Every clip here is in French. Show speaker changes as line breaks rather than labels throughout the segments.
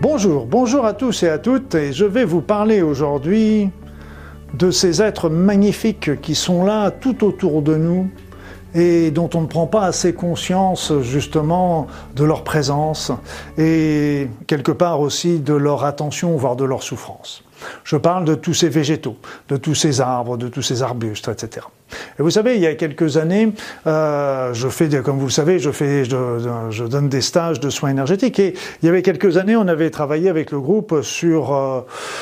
Bonjour, bonjour à tous et à toutes, et je vais vous parler aujourd'hui de ces êtres magnifiques qui sont là tout autour de nous et dont on ne prend pas assez conscience justement de leur présence et quelque part aussi de leur attention, voire de leur souffrance. Je parle de tous ces végétaux, de tous ces arbres, de tous ces arbustes, etc. Et vous savez, il y a quelques années, euh, je fais, comme vous le savez, je fais, je, donne des stages de soins énergétiques. Et il y avait quelques années, on avait travaillé avec le groupe sur euh,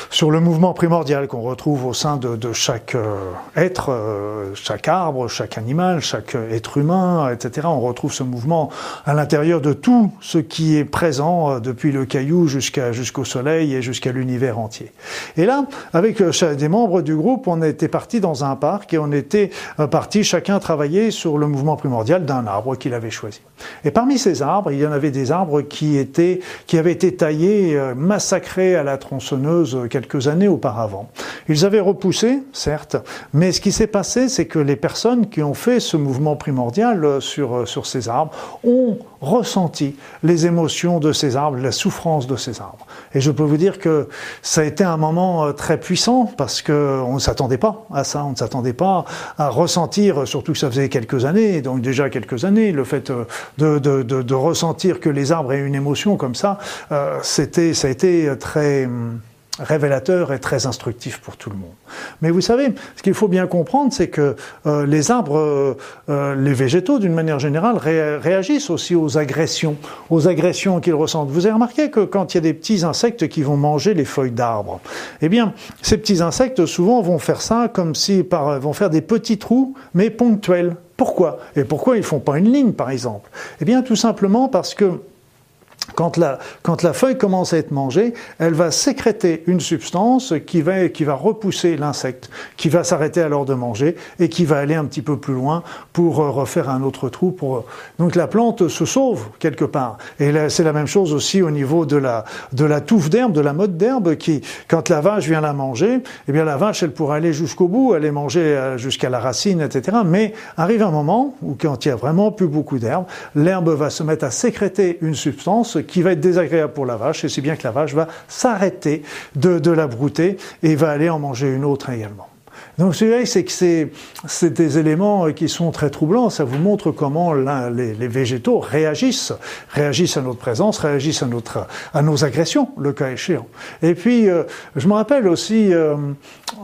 sur le mouvement primordial qu'on retrouve au sein de, de chaque euh, être, euh, chaque arbre, chaque animal, chaque être humain, etc. On retrouve ce mouvement à l'intérieur de tout ce qui est présent euh, depuis le caillou jusqu'à jusqu'au soleil et jusqu'à l'univers entier. Et là, avec des membres du groupe, on était parti dans un parc et on était parti chacun travailler sur le mouvement primordial d'un arbre qu'il avait choisi. Et parmi ces arbres, il y en avait des arbres qui étaient, qui avaient été taillés, euh, massacrés à la tronçonneuse quelques années auparavant. Ils avaient repoussé, certes, mais ce qui s'est passé, c'est que les personnes qui ont fait ce mouvement primordial euh, sur, euh, sur ces arbres ont ressenti les émotions de ces arbres, la souffrance de ces arbres. Et je peux vous dire que ça a été un moment très puissant parce qu'on ne s'attendait pas à ça, on ne s'attendait pas à ressentir, surtout que ça faisait quelques années, donc déjà quelques années, le fait de, de, de, de, ressentir que les arbres aient une émotion comme ça, euh, c'était, ça a été très hum, révélateur et très instructif pour tout le monde. Mais vous savez, ce qu'il faut bien comprendre, c'est que euh, les arbres, euh, euh les végétaux, d'une manière générale, réagissent aussi aux agressions, aux agressions qu'ils ressentent. Vous avez remarqué que quand il y a des petits insectes qui vont manger les feuilles d'arbres, eh bien, ces petits insectes souvent vont faire ça comme si par, vont faire des petits trous, mais ponctuels. Pourquoi? Et pourquoi ils font pas une ligne, par exemple? Eh bien, tout simplement parce que quand la, quand la, feuille commence à être mangée, elle va sécréter une substance qui va, qui va repousser l'insecte, qui va s'arrêter alors de manger et qui va aller un petit peu plus loin pour euh, refaire un autre trou. Pour... Donc la plante se sauve quelque part. Et c'est la même chose aussi au niveau de la, de la touffe d'herbe, de la mode d'herbe, qui, quand la vache vient la manger, eh bien la vache, elle pourrait aller jusqu'au bout, aller manger euh, jusqu'à la racine, etc. Mais arrive un moment où quand il y a vraiment plus beaucoup d'herbe, l'herbe va se mettre à sécréter une substance qui va être désagréable pour la vache, et c'est bien que la vache va s'arrêter de, la brouter et va aller en manger une autre également. Donc, c'est que c'est des éléments qui sont très troublants. Ça vous montre comment les, végétaux réagissent, réagissent à notre présence, réagissent à, notre, à nos agressions, le cas échéant. Et puis, euh, je me rappelle aussi, euh,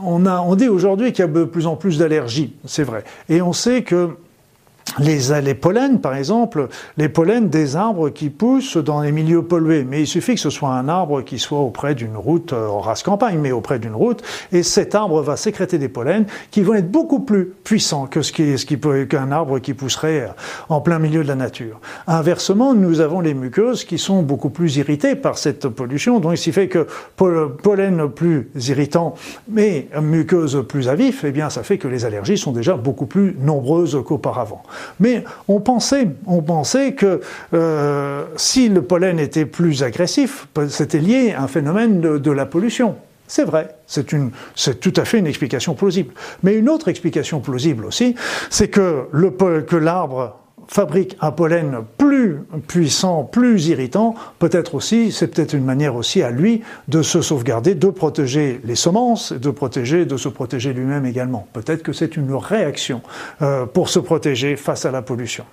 on dit aujourd'hui qu'il y a de plus en plus d'allergies, c'est vrai. Et on sait que les, les, pollens, par exemple, les pollens des arbres qui poussent dans les milieux pollués. Mais il suffit que ce soit un arbre qui soit auprès d'une route, euh, en race campagne, mais auprès d'une route, et cet arbre va sécréter des pollens qui vont être beaucoup plus puissants que ce qui, ce qui peut, qu'un arbre qui pousserait en plein milieu de la nature. Inversement, nous avons les muqueuses qui sont beaucoup plus irritées par cette pollution. Donc, il fait que pollen plus irritant, mais muqueuses plus à eh bien, ça fait que les allergies sont déjà beaucoup plus nombreuses qu'auparavant. Mais on pensait, on pensait que euh, si le pollen était plus agressif, c'était lié à un phénomène de, la pollution. C'est vrai, c'est tout à fait une explication plausible. Mais une autre explication plausible aussi, c'est que l'arbre fabrique un pollen plus puissant, plus irritant, peut-être aussi, c'est peut-être une manière aussi à lui de se sauvegarder, de protéger les semences, de protéger, de se protéger lui-même également. Peut-être que c'est une réaction euh, pour se protéger face à la pollution.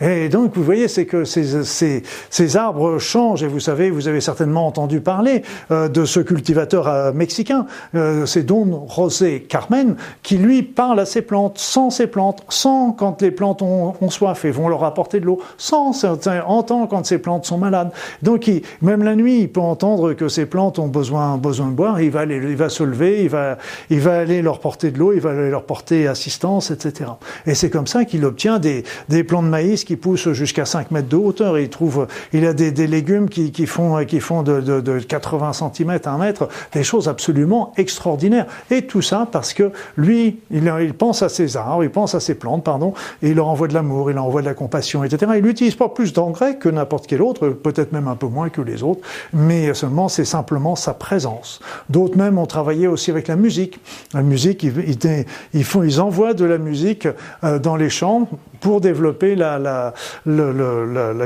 Et donc, vous voyez, c'est que ces, ces, ces, arbres changent. Et vous savez, vous avez certainement entendu parler euh, de ce cultivateur euh, mexicain, euh, c'est Don José Carmen, qui lui parle à ses plantes, sans ses plantes, sans quand les plantes ont, ont soif et vont leur apporter de l'eau, sans entend quand ces plantes sont malades. Donc, il, même la nuit, il peut entendre que ces plantes ont besoin, besoin de boire. Il va, aller, il va se lever, il va, il va aller leur porter de l'eau, il va aller leur porter assistance, etc. Et c'est comme ça qu'il obtient des, des plants de maïs qui pousse jusqu'à 5 mètres de hauteur. Il trouve, il a des, légumes qui, font, qui font de, 80 cm à 1 mètre, des choses absolument extraordinaires. Et tout ça parce que lui, il, pense à ses arbres, il pense à ses plantes, pardon, et il leur envoie de l'amour, il leur envoie de la compassion, etc. Il n'utilise pas plus d'engrais que n'importe quel autre, peut-être même un peu moins que les autres, mais seulement c'est simplement sa présence. D'autres même ont travaillé aussi avec la musique. La musique, ils, font, envoient de la musique euh, dans les champs pour développer la,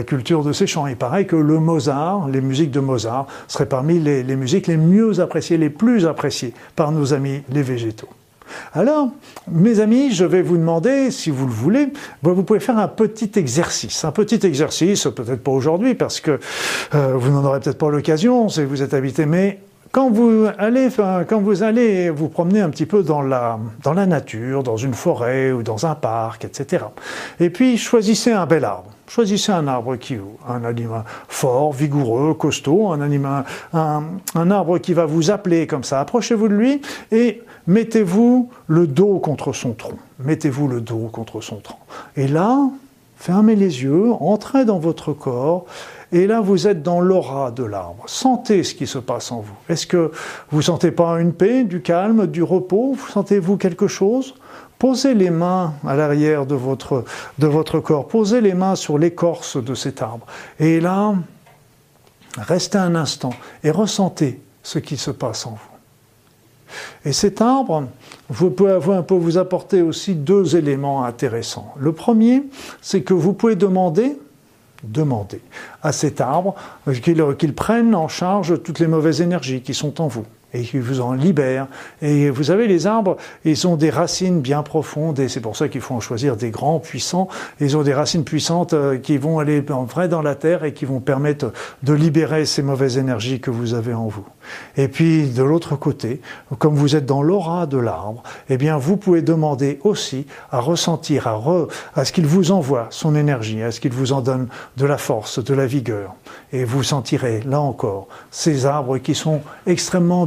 culture de ces chants. Il paraît que le Mozart, les musiques de Mozart, seraient parmi les musiques les mieux appréciées, les plus appréciées par nos amis les végétaux. Alors, mes amis, je vais vous demander, si vous le voulez, vous pouvez faire un petit exercice. Un petit exercice, peut-être pas aujourd'hui, parce que euh, vous n'en aurez peut-être pas l'occasion si vous êtes habité, mais quand vous allez, quand vous allez vous promener un petit peu dans la, dans la nature, dans une forêt ou dans un parc, etc. Et puis choisissez un bel arbre. Choisissez un arbre qui, un animal fort, vigoureux, costaud, un animal, un, un arbre qui va vous appeler comme ça. Approchez-vous de lui et mettez-vous le dos contre son tronc. Mettez-vous le dos contre son tronc. Et là, fermez les yeux, entrez dans votre corps et là, vous êtes dans l'aura de l'arbre. Sentez ce qui se passe en vous. Est-ce que vous sentez pas une paix, du calme, du repos? Sentez-vous quelque chose? Posez les mains à l'arrière de votre, de votre corps. Posez les mains sur l'écorce de cet arbre. Et là, restez un instant et ressentez ce qui se passe en vous. Et cet arbre, pouvez vous apporter aussi deux éléments intéressants. Le premier, c'est que vous pouvez demander demander à cet arbre qu'il prenne en charge toutes les mauvaises énergies qui sont en vous et qui vous en libère. Et vous savez, les arbres, ils ont des racines bien profondes, et c'est pour ça qu'il faut en choisir des grands, puissants. Ils ont des racines puissantes euh, qui vont aller en vrai dans la terre et qui vont permettre de libérer ces mauvaises énergies que vous avez en vous. Et puis, de l'autre côté, comme vous êtes dans l'aura de l'arbre, eh bien, vous pouvez demander aussi à ressentir, à, à ce qu'il vous envoie son énergie, à ce qu'il vous en donne de la force, de la vigueur. Et vous sentirez, là encore, ces arbres qui sont extrêmement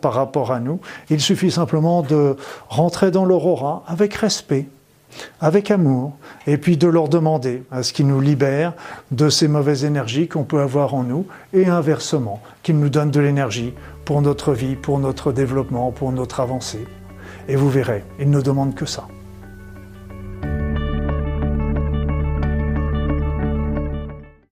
par rapport à nous. Il suffit simplement de rentrer dans l'aurora avec respect, avec amour, et puis de leur demander à ce qu'ils nous libèrent de ces mauvaises énergies qu'on peut avoir en nous, et inversement, qu'ils nous donnent de l'énergie pour notre vie, pour notre développement, pour notre avancée. Et vous verrez, ils ne demandent que ça.